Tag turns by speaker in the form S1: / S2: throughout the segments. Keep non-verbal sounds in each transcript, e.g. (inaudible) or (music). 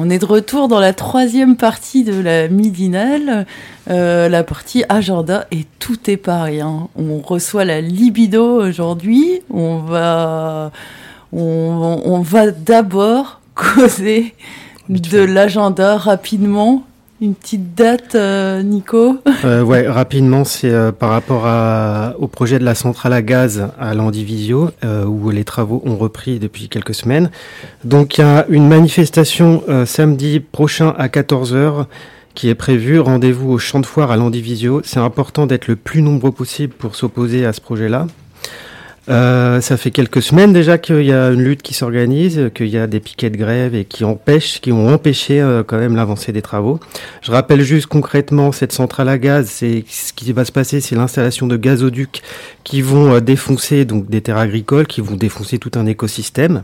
S1: On est de retour dans la troisième partie de la midinale, euh, la partie agenda et tout est pareil. Hein. On reçoit la libido aujourd'hui. On va, on, on va d'abord (laughs) causer de l'agenda rapidement une petite date, euh, Nico (laughs)
S2: euh, Ouais, rapidement, c'est euh, par rapport au projet de la centrale à gaz à Landivisio, euh, où les travaux ont repris depuis quelques semaines. Donc il y a une manifestation samedi prochain à 14h qui est prévue. Rendez-vous au champ de foire à Landivisio. C'est important d'être le plus nombreux possible pour s'opposer à ce projet-là. Euh, ça fait quelques semaines déjà qu'il y a une lutte qui s'organise, qu'il y a des piquets de grève et qui empêchent, qui ont empêché euh, quand même l'avancée des travaux. Je rappelle juste concrètement cette centrale à gaz, c'est ce qui va se passer, c'est l'installation de gazoducs qui vont euh, défoncer donc des terres agricoles, qui vont défoncer tout un écosystème.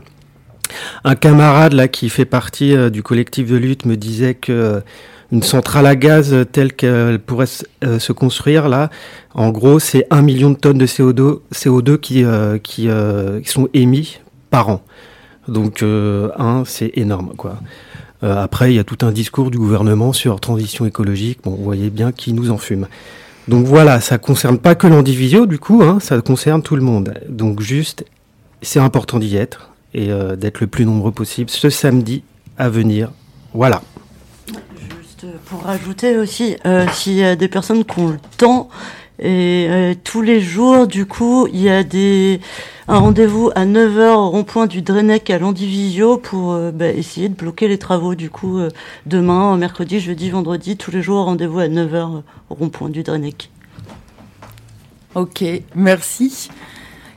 S2: Un camarade là qui fait partie du collectif de lutte me disait que une centrale à gaz telle qu'elle pourrait euh, se construire là, en gros, c'est un million de tonnes de CO2, CO2 qui, euh, euh, qui sont émis par an. Donc, un, c'est énorme, quoi. Après, il y a tout un discours du gouvernement sur transition écologique. Bon, vous voyez bien qui nous en fume. Donc voilà, ça concerne pas que l'individu, du coup, hein, ça concerne tout le monde. Donc juste, c'est important d'y être et d'être le plus nombreux possible ce samedi à venir. Voilà.
S3: Pour rajouter aussi, euh, s'il y a des personnes qui ont le temps, et euh, tous les jours, du coup, il y a des, un rendez-vous à 9h au rond-point du Drenec à Landivisio pour euh, bah, essayer de bloquer les travaux. Du coup, demain, mercredi, jeudi, vendredi, tous les jours, rendez-vous à 9h au rond-point du Drenec.
S1: Ok, merci.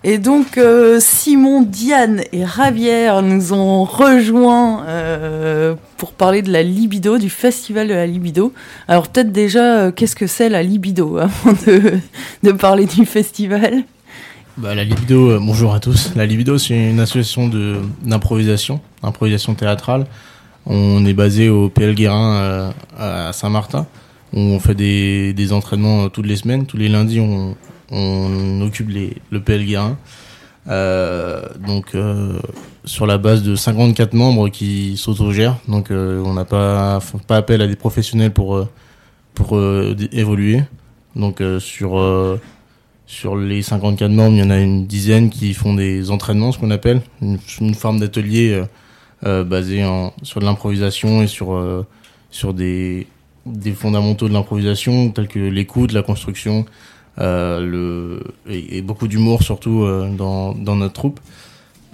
S1: Et donc euh, Simon, Diane et Ravière nous ont rejoints euh, pour parler de la libido, du festival de la libido. Alors peut-être déjà, euh, qu'est-ce que c'est la libido (laughs) avant de, parler du festival?
S4: Bah, la libido, bonjour à tous. La libido, c'est une association d'improvisation, improvisation théâtrale. On est basé au PL Guérin à Saint-Martin. On fait des, des entraînements toutes les semaines. Tous les lundis, on, on occupe les, le PL Guérin. Euh, donc euh, sur la base de 54 membres qui s'autogèrent. Donc euh, on n'a pas, pas appel à des professionnels pour, euh, pour euh, évoluer. Donc euh, sur, sur les 54 membres, il y en a une dizaine qui font des entraînements, ce qu'on appelle, une, une forme d'atelier basé en, sur de l'improvisation et sur, sur des, des fondamentaux de l'improvisation tels que l'écoute, la construction, le, et, et beaucoup d'humour surtout euh, dans, dans notre troupe.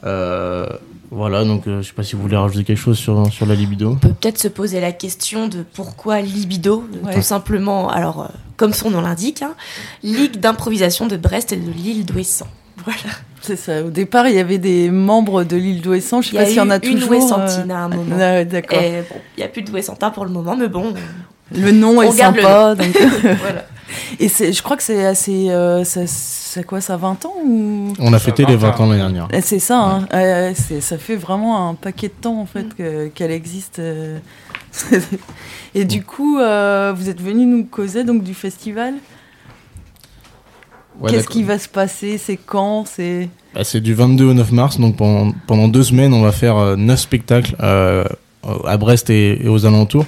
S4: Euh, voilà, donc euh, je sais pas si vous voulez rajouter quelque chose sur, sur la libido.
S5: On peut peut-être se poser la question de pourquoi libido,
S1: Ouais.
S5: tout simplement, alors euh, comme son nom l'indique, hein, Ligue d'improvisation de Brest et de l'île d'Ouessant. Voilà.
S1: C'est ça. Au départ, il y avait des membres de l'île d'Ouessant. Je sais
S5: Il y a
S1: pas s'il y en a
S5: eu une
S1: toujours. euh,
S5: Ouessantine à un moment.
S1: Ah D'accord.
S5: Bon, il n'y a plus de Ouessantin pour le moment, mais bon,
S1: Le nom
S5: on
S1: est sympa. donc- (laughs) (laughs)
S5: voilà.
S1: Et je crois que c'est assez. Euh, ça, c'est quoi, ça 20 ans ou?
S4: On a fêté les 20 ans l'année dernière.
S1: Eh, C'est ça, hein. Euh, c'est, ça fait vraiment un paquet de temps en fait que- qu'elle existe. euh. (laughs) Et du coup, euh, vous êtes venu nous causer donc du festival?
S4: Ouais,
S1: Qu'est-ce qui va se passer? C'est quand? C'est
S4: Bah, c'est du 22 au 9 mars, donc pendant, pendant deux semaines, on va faire euh, neuf spectacles euh, à Brest et, et aux alentours,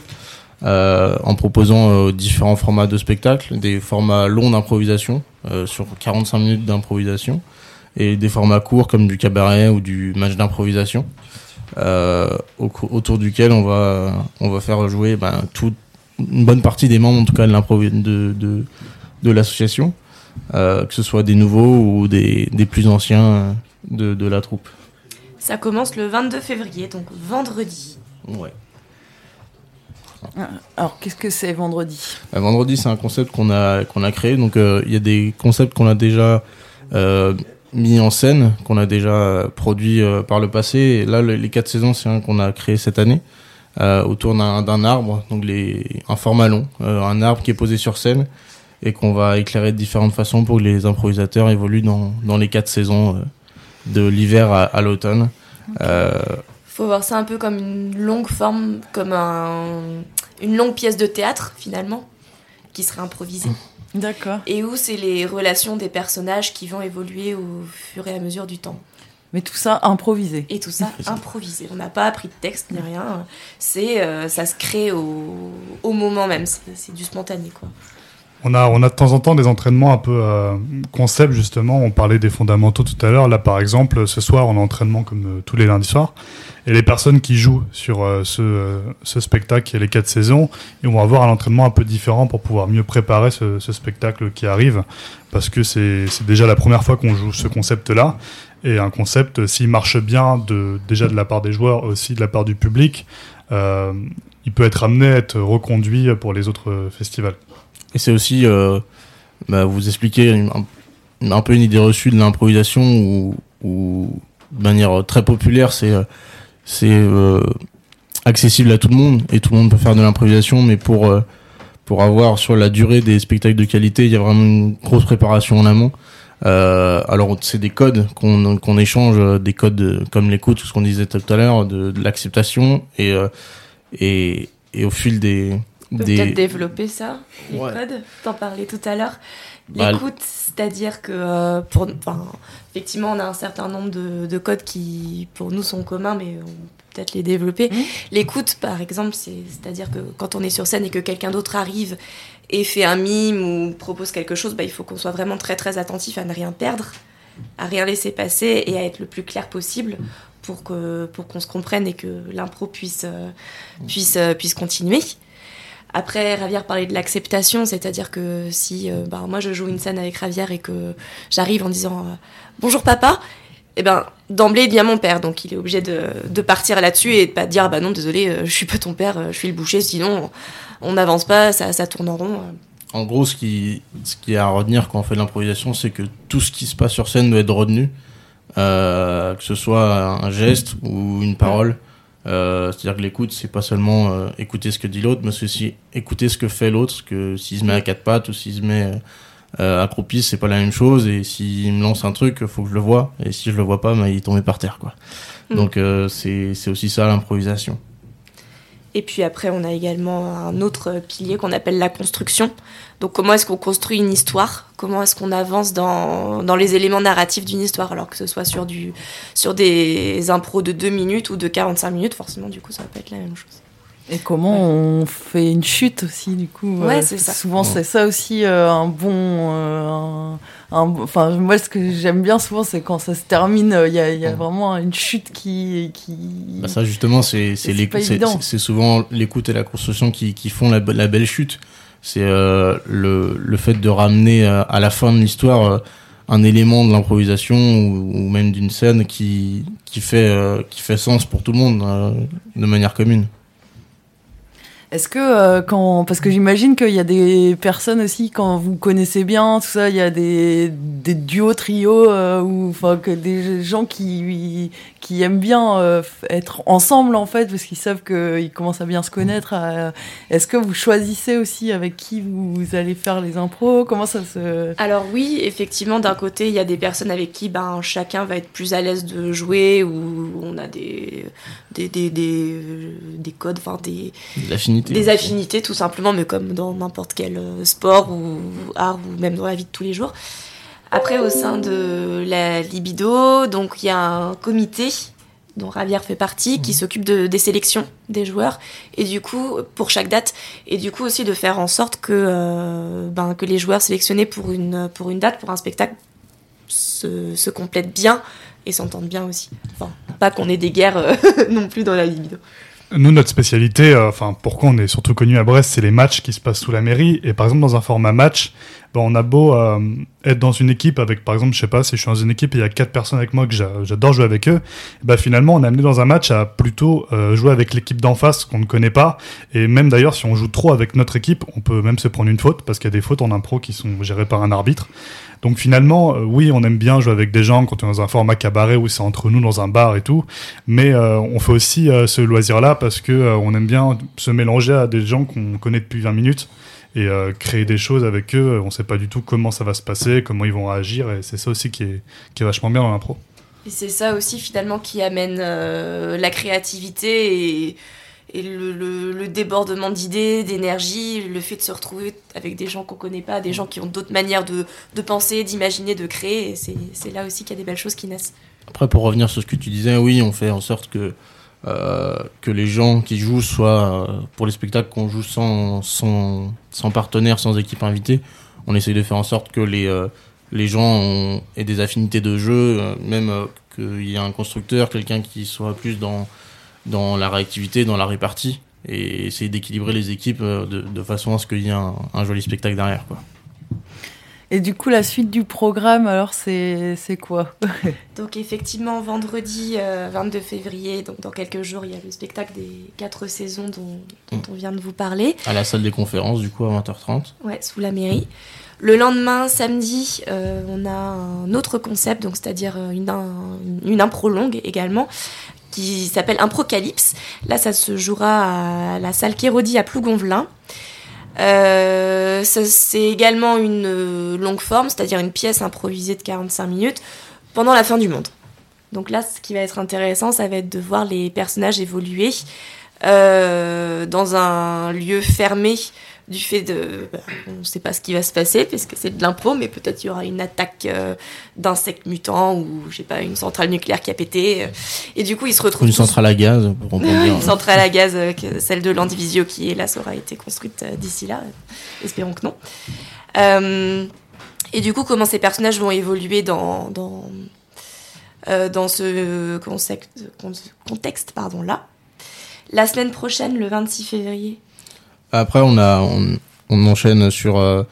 S4: euh, en proposant euh, différents formats de spectacles, des formats longs d'improvisation, euh, sur 45 minutes d'improvisation, et des formats courts comme du cabaret ou du match d'improvisation, au autour duquel on va, on va faire jouer ben, toute une bonne partie des membres, en tout cas de, de, de, de l'association que ce soit des nouveaux ou des, des plus anciens de, de la troupe.
S5: Ça commence le 22 février, donc vendredi.
S4: Ouais.
S1: Ah, Alors, qu'est-ce que c'est vendredi?
S4: Euh, vendredi, c'est un concept qu'on a qu'on a créé. Donc, euh, il y a des concepts qu'on a déjà euh, mis en scène, qu'on a déjà produit euh, par le passé. Et là, le- les quatre saisons, c'est un qu'on a créé cette année euh, autour d'un arbre, donc les un format long, euh, un arbre qui est posé sur scène et qu'on va éclairer de différentes façons pour que les improvisateurs évoluent dans dans les quatre saisons euh, de l'hiver à, à l'automne. Euh,
S5: faut voir ça un peu comme une longue forme, comme un, une longue pièce de théâtre finalement, qui serait improvisée. (laughs)
S1: D'accord.
S5: Et où c'est les relations des personnages qui vont évoluer au fur et à mesure du temps.
S1: Mais tout ça improvisé.
S5: Et tout ça improvisé. On n'a pas appris de texte ni rien. C'est, euh, ça se crée au, au moment même. C'est, c'est du spontané quoi.
S6: On a, on a de temps en temps des entraînements un peu euh, concept, justement. On parlait des fondamentaux tout à l'heure. Là, par exemple, ce soir, on a entraînement comme euh, tous les lundis soirs. Et les personnes qui jouent sur euh, ce, euh, ce spectacle est les quatre saisons, ils vont avoir un entraînement un peu différent pour pouvoir mieux préparer ce, ce spectacle qui arrive. Parce que c'est déjà la première fois qu'on joue ce concept-là. Et un concept, euh, s'il marche bien, de, déjà de la part des joueurs, aussi de la part du public, il peut être amené à être reconduit pour les autres festivals.
S4: Et c'est aussi euh, bah, vous expliquer un, peu une idée reçue de l'improvisation ou de manière très populaire, c'est euh, euh, accessible à tout le monde et tout le monde peut faire de l'improvisation, mais pour pour avoir sur la durée des spectacles de qualité, il y a vraiment une grosse préparation en amont. Alors c'est des codes qu'on échange, des codes de- comme l'écoute, ce qu'on disait tout à l'heure, de, l'acceptation et et au fil des
S5: On peut
S4: des
S5: peut-être développer ça, les
S4: Ouais.
S5: codes. T'en parlais tout à l'heure.
S4: Bah,
S5: L'écoute, c'est-à-dire que euh, pour, enfin, effectivement, on a un certain nombre de, de codes qui, pour nous, sont communs, mais on peut peut-être les développer.
S1: Mhm.
S5: L'écoute, par exemple, c'est- c'est-à-dire que quand on est sur scène et que quelqu'un d'autre arrive et fait un mime ou propose quelque chose, bah, il faut qu'on soit vraiment très très attentif à ne rien perdre, à rien laisser passer et à être le plus clair possible pour que pour qu'on se comprenne et que l'impro puisse euh, puisse euh, puisse continuer. Après, Ravière parlait de l'acceptation, c'est-à-dire que si euh, bah, moi je joue une scène avec Ravière et que j'arrive en disant euh, bonjour papa, et ben d'emblée il y a mon père, donc il est obligé de, partir là-dessus et de pas dire bah non désolé, euh, je suis pas ton père, je suis le boucher, sinon on n'avance pas, ça, ça tourne en rond.
S4: En gros, ce qui, ce qui est à retenir quand on fait de l'improvisation, c'est que tout ce qui se passe sur scène doit être retenu, que ce soit un geste ou une parole. Euh, C'est-à-dire que l'écoute, c'est pas seulement euh, écouter ce que dit l'autre, mais c'est aussi écouter ce que fait l'autre, que s'il se met à quatre pattes ou s'il se met euh, euh, accroupi, c'est pas la même chose. Et s'il me lance un truc, faut que je le vois. Et si je le vois pas, bah, il est tombé par terre, quoi.
S5: Mm.
S4: Donc euh, c'est c'est aussi ça l'improvisation.
S5: Et puis après, on a également un autre pilier qu'on appelle la construction. Donc comment est-ce qu'on construit une histoire? Comment est-ce qu'on avance dans, dans les éléments narratifs d'une histoire? Alors que ce soit sur, du, sur des impros de 2 minutes ou de 45 minutes, forcément, du coup, ça va pas être la même chose.
S1: Et comment on fait une chute aussi, du coup
S5: Ouais,
S1: euh,
S5: c'est ça.
S1: Souvent,
S4: Ouais.
S1: c'est ça aussi euh, un bon. euh, un- un- Enfin, moi, ce que j'aime bien souvent, c'est quand ça se termine, euh, il y a, il y a
S4: Ouais.
S1: vraiment une chute qui. qui...
S4: Bah ça justement c'est c'est
S1: C'est
S4: souvent l'écoute et la construction qui, qui font la, be- la belle chute. C'est euh, le, le fait de ramener euh, à la fin de l'histoire euh, un élément de l'improvisation ou, ou même d'une scène qui qui fait euh, qui fait sens pour tout le monde euh, de manière commune.
S1: Est-ce que euh, quand parce que j'imagine qu'il y a des personnes aussi quand vous connaissez bien tout ça, il y a des, des duos, trios euh, ou enfin que des gens qui qui aiment bien euh, être ensemble en fait parce qu'ils savent qu'ils commencent à bien se connaître. euh, Est-ce que vous choisissez aussi avec qui vous allez faire les impros? Comment ça se
S5: Alors oui, effectivement, d'un côté, il y a des personnes avec qui ben, chacun va être plus à l'aise de jouer, ou on a des, des, des, des, des codes, enfin des, Des affinités tout simplement, mais comme dans n'importe quel euh, sport ou art, ou même dans la vie de tous les jours. Après, au sein de la libido, donc il y a un comité dont Ravière fait partie, qui s'occupe de, des sélections des joueurs, et du coup, pour chaque date, et du coup aussi de faire en sorte que, euh, ben, que les joueurs sélectionnés pour une, pour une date, pour un spectacle, se, se complètent bien et s'entendent bien aussi. Enfin, pas qu'on ait des guerres euh, (laughs) non plus dans la libido.
S6: Nous, notre spécialité, euh, enfin, pourquoi on est surtout connu à Brest, c'est les matchs qui se passent sous la mairie. Et par exemple, dans un format match, bah, on a beau euh, être dans une équipe avec, par exemple, je sais pas, si je suis dans une équipe et il y a quatre personnes avec moi que j'adore jouer avec eux, bah finalement on est amené dans un match à plutôt euh, jouer avec l'équipe d'en face qu'on ne connaît pas. Et même d'ailleurs, si on joue trop avec notre équipe, on peut même se prendre une faute parce qu'il y a des fautes en impro qui sont gérées par un arbitre. Donc finalement, euh, oui, on aime bien jouer avec des gens quand on est dans un format cabaret où c'est entre nous dans un bar et tout, mais on fait aussi ce loisir-là parce que on aime bien se mélanger à des gens qu'on connaît depuis 20 minutes et créer des choses avec eux. On sait pas du tout comment ça va se passer, comment ils vont réagir, et c'est ça aussi qui est, qui est vachement bien dans l'impro.
S5: Et c'est ça aussi finalement qui amène la créativité et et le, débordement d'idées, d'énergie, le fait de se retrouver avec des gens qu'on connaît pas, des gens qui ont d'autres manières de, penser, d'imaginer, de créer, c'est là aussi qu'il y a des belles choses qui naissent.
S4: Après, pour revenir sur ce que tu disais, oui, on fait en sorte que, euh, que les gens qui jouent soient, euh, pour les spectacles qu'on joue sans, sans, sans, partenaire, sans équipe invitée, on essaye de faire en sorte que les, euh, les gens aient des affinités de jeu, même qu'il y ait un constructeur, quelqu'un qui soit plus dans dans la réactivité, dans la répartie, et essayer d'équilibrer les équipes euh, de, façon à ce qu'il y ait un, joli spectacle derrière. Quoi.
S1: Et du coup, la suite du programme, alors, c'est quoi (laughs)
S5: Donc, effectivement, vendredi 22 euh, février, donc dans quelques jours, il y a le spectacle des quatre saisons dont, mm. on vient de vous parler.
S4: À la salle des conférences, du coup, à 20h30.
S5: Ouais, sous la mairie. Le lendemain, samedi, euh, on a un autre concept, donc c'est-à-dire une, une impro longue également, qui s'appelle Improcalypse. Là, ça se jouera à la salle Kérodi à Plougonvelin. Euh, c'est également une euh, longue forme, c'est-à-dire une pièce improvisée de 45 minutes pendant la fin du monde. Donc là, ce qui va être intéressant, ça va être de voir les personnages évoluer euh, dans un lieu fermé du fait de bah, on ne sait pas ce qui va se passer parce que c'est de l'impro mais peut-être il y aura une attaque euh, d'insectes mutants ou je sais pas une centrale nucléaire qui a pété et du coup ils se retrouvent
S4: une centrale à gaz pour (laughs)
S5: une centrale à gaz euh, celle de Landivisio qui ça aura été construite euh, d'ici là espérons que non. Et du coup comment ces personnages vont évoluer dans dans dans ce contexte pardon là? La semaine prochaine le 26 février
S4: après, on, a, on, enchaîne sur, euh,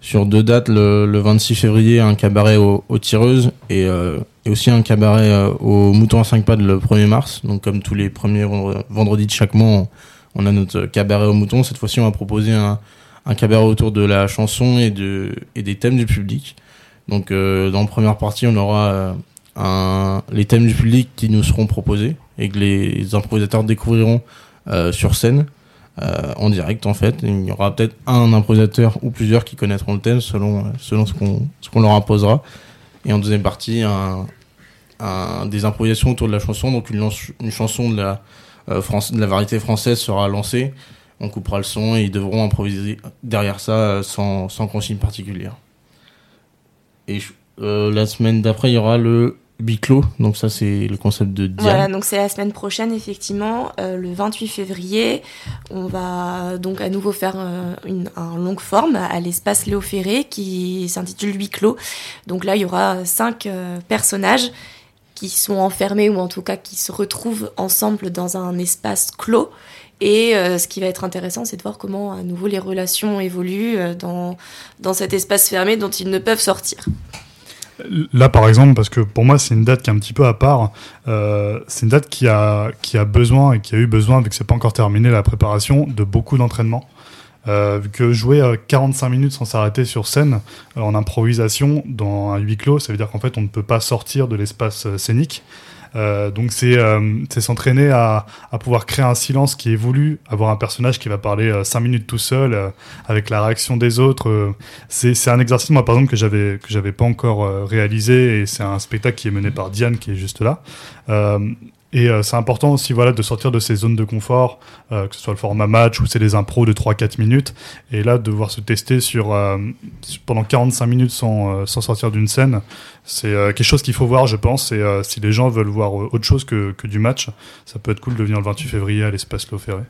S4: sur deux dates. Le, 26 février, un cabaret aux, tireuses et, euh, et, aussi un cabaret euh, au Mouton à 5 pattes le 1er mars. Donc, comme tous les premiers vendredis de chaque mois, on, a notre cabaret au Mouton. Cette fois-ci, on va proposer un, un cabaret autour de la chanson et, de, et des thèmes du public. Donc, dans la première partie, on aura un, les thèmes du public qui nous seront proposés et que les improvisateurs découvriront sur scène. Euh, en direct en fait. Il y aura peut-être un improvisateur ou plusieurs qui connaîtront le thème selon, selon ce qu'on qu'on leur imposera. Et en deuxième partie, des improvisations autour de la chanson. Donc une, chanson de la, euh, France, de la variété française sera lancée. On coupera le son et ils devront improviser derrière ça euh, sans, sans consigne particulière. Et la semaine d'après, il y aura le Biclo, donc ça c'est le concept de Diane.
S5: Voilà, donc c'est la semaine prochaine effectivement, euh, le 28 février, on va donc à nouveau faire euh, une un longue forme à l'espace Léo Ferré qui s'intitule Biclo. Donc là il y aura cinq euh, personnages qui sont enfermés ou en tout cas qui se retrouvent ensemble dans un espace clos. Et ce qui va être intéressant, c'est de voir comment à nouveau les relations évoluent dans, dans cet espace fermé dont ils ne peuvent sortir.
S6: Là, par exemple, parce que pour moi, c'est une date qui est un petit peu à part. Euh, c'est une date qui a, qui a besoin et qui a eu besoin, vu que c'est pas encore terminé la préparation, de beaucoup d'entraînement. Euh, vu que jouer 45 euh, minutes sans s'arrêter sur scène en improvisation dans un huis clos, ça veut dire qu'en fait on ne peut pas sortir de l'espace scénique. Euh, donc c'est euh, s'entraîner à, à, pouvoir créer un silence qui est voulu, avoir un personnage qui va parler euh, cinq minutes tout seul euh, avec la réaction des autres. c'est un exercice moi par exemple que j'avais que j'avais pas encore réalisé et c'est un spectacle qui est mené par Diane qui est juste là. Et euh, c'est important aussi voilà, de sortir de ces zones de confort, euh, que ce soit le format match ou c'est des impros de 3-4 minutes. Et là, de devoir se tester sur, euh, pendant 45 minutes sans, sans sortir d'une scène, c'est quelque chose qu'il faut voir, je pense. Et si les gens veulent voir autre chose que, que, du match, ça peut être cool de venir le 28 février à l'espace Loferré.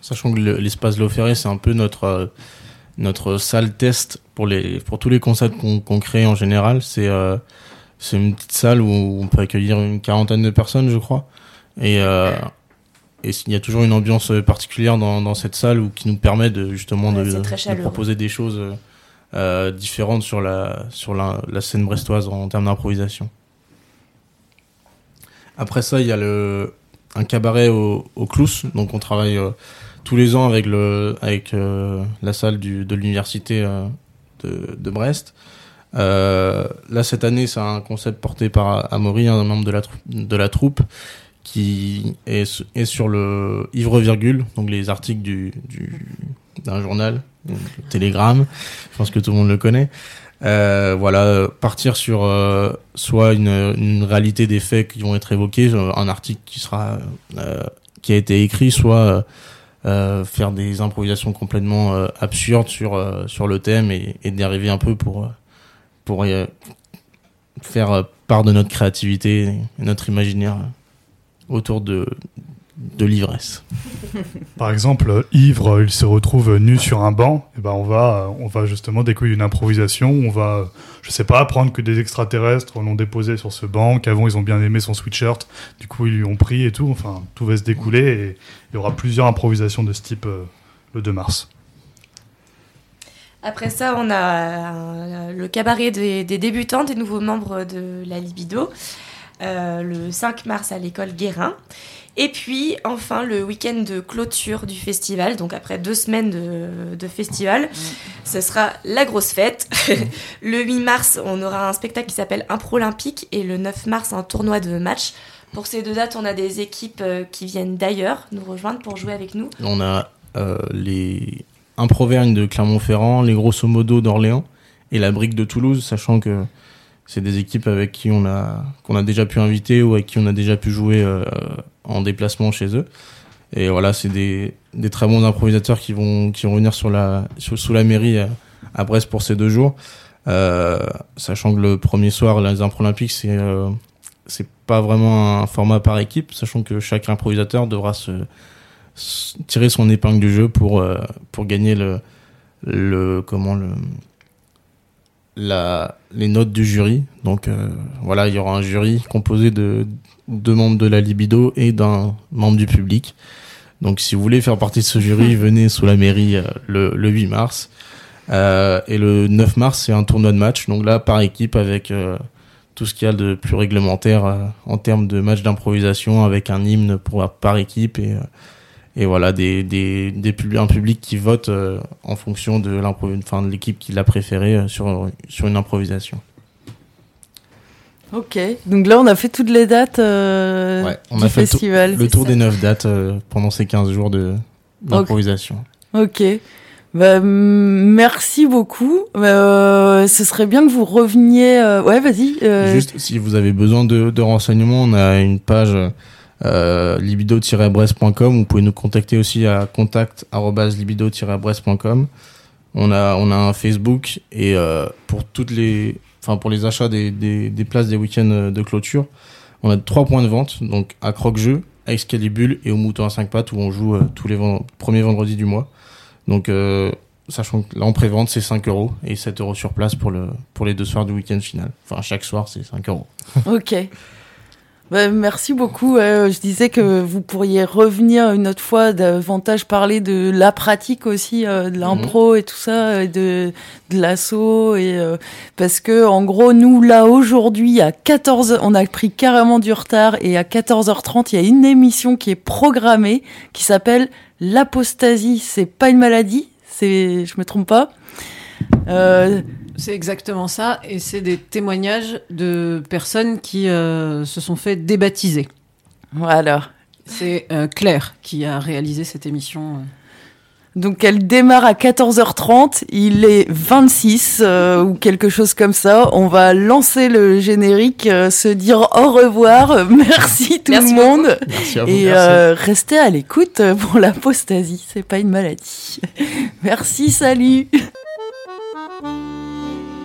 S4: Sachant que l'espace Loferré, c'est un peu notre, notre salle test pour, les, pour tous les concepts qu'on crée en général. C'est c'est une petite salle où on peut accueillir une quarantaine de personnes, je crois. Et, euh, et il y a toujours une ambiance particulière dans, dans cette salle où, qui nous permet de, justement de, proposer des choses euh, différentes sur la sur la, la scène brestoise en, termes d'improvisation. Après ça, il y a le un cabaret au, au Clous, donc on travaille euh, tous les ans avec le avec euh, la salle du, de l'université euh, de, de Brest. Euh, là cette année, c'est un concept porté par Amaury, un membre de la troupe, qui est, su- est sur le ivre virgule, donc les articles du du d'un journal, Télégramme. Je pense que tout le monde le connaît. Euh, voilà, partir sur euh, soit une, une réalité des faits qui vont être évoqués, euh, un article qui sera euh, qui a été écrit, soit euh, faire des improvisations complètement euh, absurdes sur euh, sur le thème et, et d'y arriver un peu pour pour euh, faire euh, part de notre créativité et notre imaginaire euh, autour de l'ivresse. (laughs)
S6: Par exemple, ivre, il se retrouve nu sur un banc. Et ben on va, justement découvrir une improvisation. On va, je sais pas, apprendre que des extraterrestres l'ont déposé sur ce banc, qu'avant ils ont bien aimé son sweatshirt. Du coup, ils lui ont pris et tout. Enfin, tout va se découler et il y aura plusieurs improvisations de ce type le 2 mars.
S5: Après ça, on a euh, le cabaret des, débutants, des nouveaux membres de la Libido, euh, le 5 mars à l'école Guérin. Et puis, enfin, le week-end de clôture du festival. Donc, après deux semaines de, festival, ce sera la grosse fête. (laughs) le 8 mars, on aura un spectacle qui s'appelle Impro Olympique. Et le 9 mars, un tournoi de match. Pour ces deux dates, on a des équipes euh, qui viennent d'ailleurs nous rejoindre pour jouer avec nous.
S4: On a les Improvergne de Clermont-Ferrand, les Grosso Modo d'Orléans et la Brique de Toulouse, sachant que c'est des équipes avec qui on a qu'on a déjà pu inviter ou avec qui on a déjà pu jouer euh, en déplacement chez eux. Et voilà, c'est des, des très bons improvisateurs qui vont qui vont venir sur la sous la mairie à, à Brest pour ces deux jours. Euh, sachant que le premier soir, les impro olympiques, c'est euh, c'est pas vraiment un format par équipe, sachant que chaque improvisateur devra se tirer son épingle du jeu pour euh, pour gagner le le comment le la les notes du jury. Donc euh, voilà il y aura un jury composé de deux membres de la libido et d'un membre du public. Donc si vous voulez faire partie de ce jury (laughs) venez sous la mairie euh, le, le 8 mars. Euh, et le 9 mars c'est un tournoi de match. Donc là par équipe avec tout ce qu'il y a de plus réglementaire en termes de match d'improvisation avec un hymne pour par équipe et et voilà des des, des un public qui vote euh, en fonction de enfin de l'équipe qui l'a préféré euh, sur sur une improvisation.
S1: Ok, donc là on a fait toutes les dates euh,
S4: Ouais, on
S1: du
S4: a fait
S1: festival.
S4: Le tour des neuf dates pendant ces 15 jours d'improvisation.
S1: Ok. Bah, merci beaucoup. Euh, ce serait bien que vous reveniez. euh, Ouais, vas-y. euh,
S4: Juste si vous avez besoin de, de renseignements, on a une page euh, libido-brest.com. Vous pouvez nous contacter aussi à contact@libido-brest.com. On a on a un Facebook et euh, pour toutes les enfin pour les achats des, des, des places des week-ends de clôture, on a trois points de vente donc à Croque-Jeu, à Excalibule et au Mouton à 5 pattes où on joue euh, tous les vend- premiers vendredis du mois. Donc euh, sachant que là en pré-vente c'est 5 euros et 7 euros sur place pour le pour les deux soirs du week-end final. Enfin chaque soir c'est 5 euros.
S1: Ok. (laughs) Bah, merci beaucoup. Euh, je disais que vous pourriez revenir une autre fois davantage parler de la pratique aussi euh, de l'impro et tout ça, et de de l'assaut et euh, parce que en gros nous là aujourd'hui à 14 on a pris carrément du retard et à 14h30 il y a une émission qui est programmée qui s'appelle l'apostasie. C'est pas une maladie, c'est je me trompe pas. Euh,
S7: C'est exactement ça, et c'est des témoignages de personnes qui euh, se sont fait débaptiser.
S1: voilà.
S7: C'est euh, Claire qui a réalisé cette émission.
S1: Donc elle démarre à 14h30, il est 26 euh, ou quelque chose comme ça. On va lancer le générique, euh, se dire au revoir, (laughs) merci tout
S5: Merci
S1: le monde
S4: Merci à vous.
S1: et euh, restez à l'écoute pour l'apostasie, c'est pas une maladie. (laughs) merci, salut.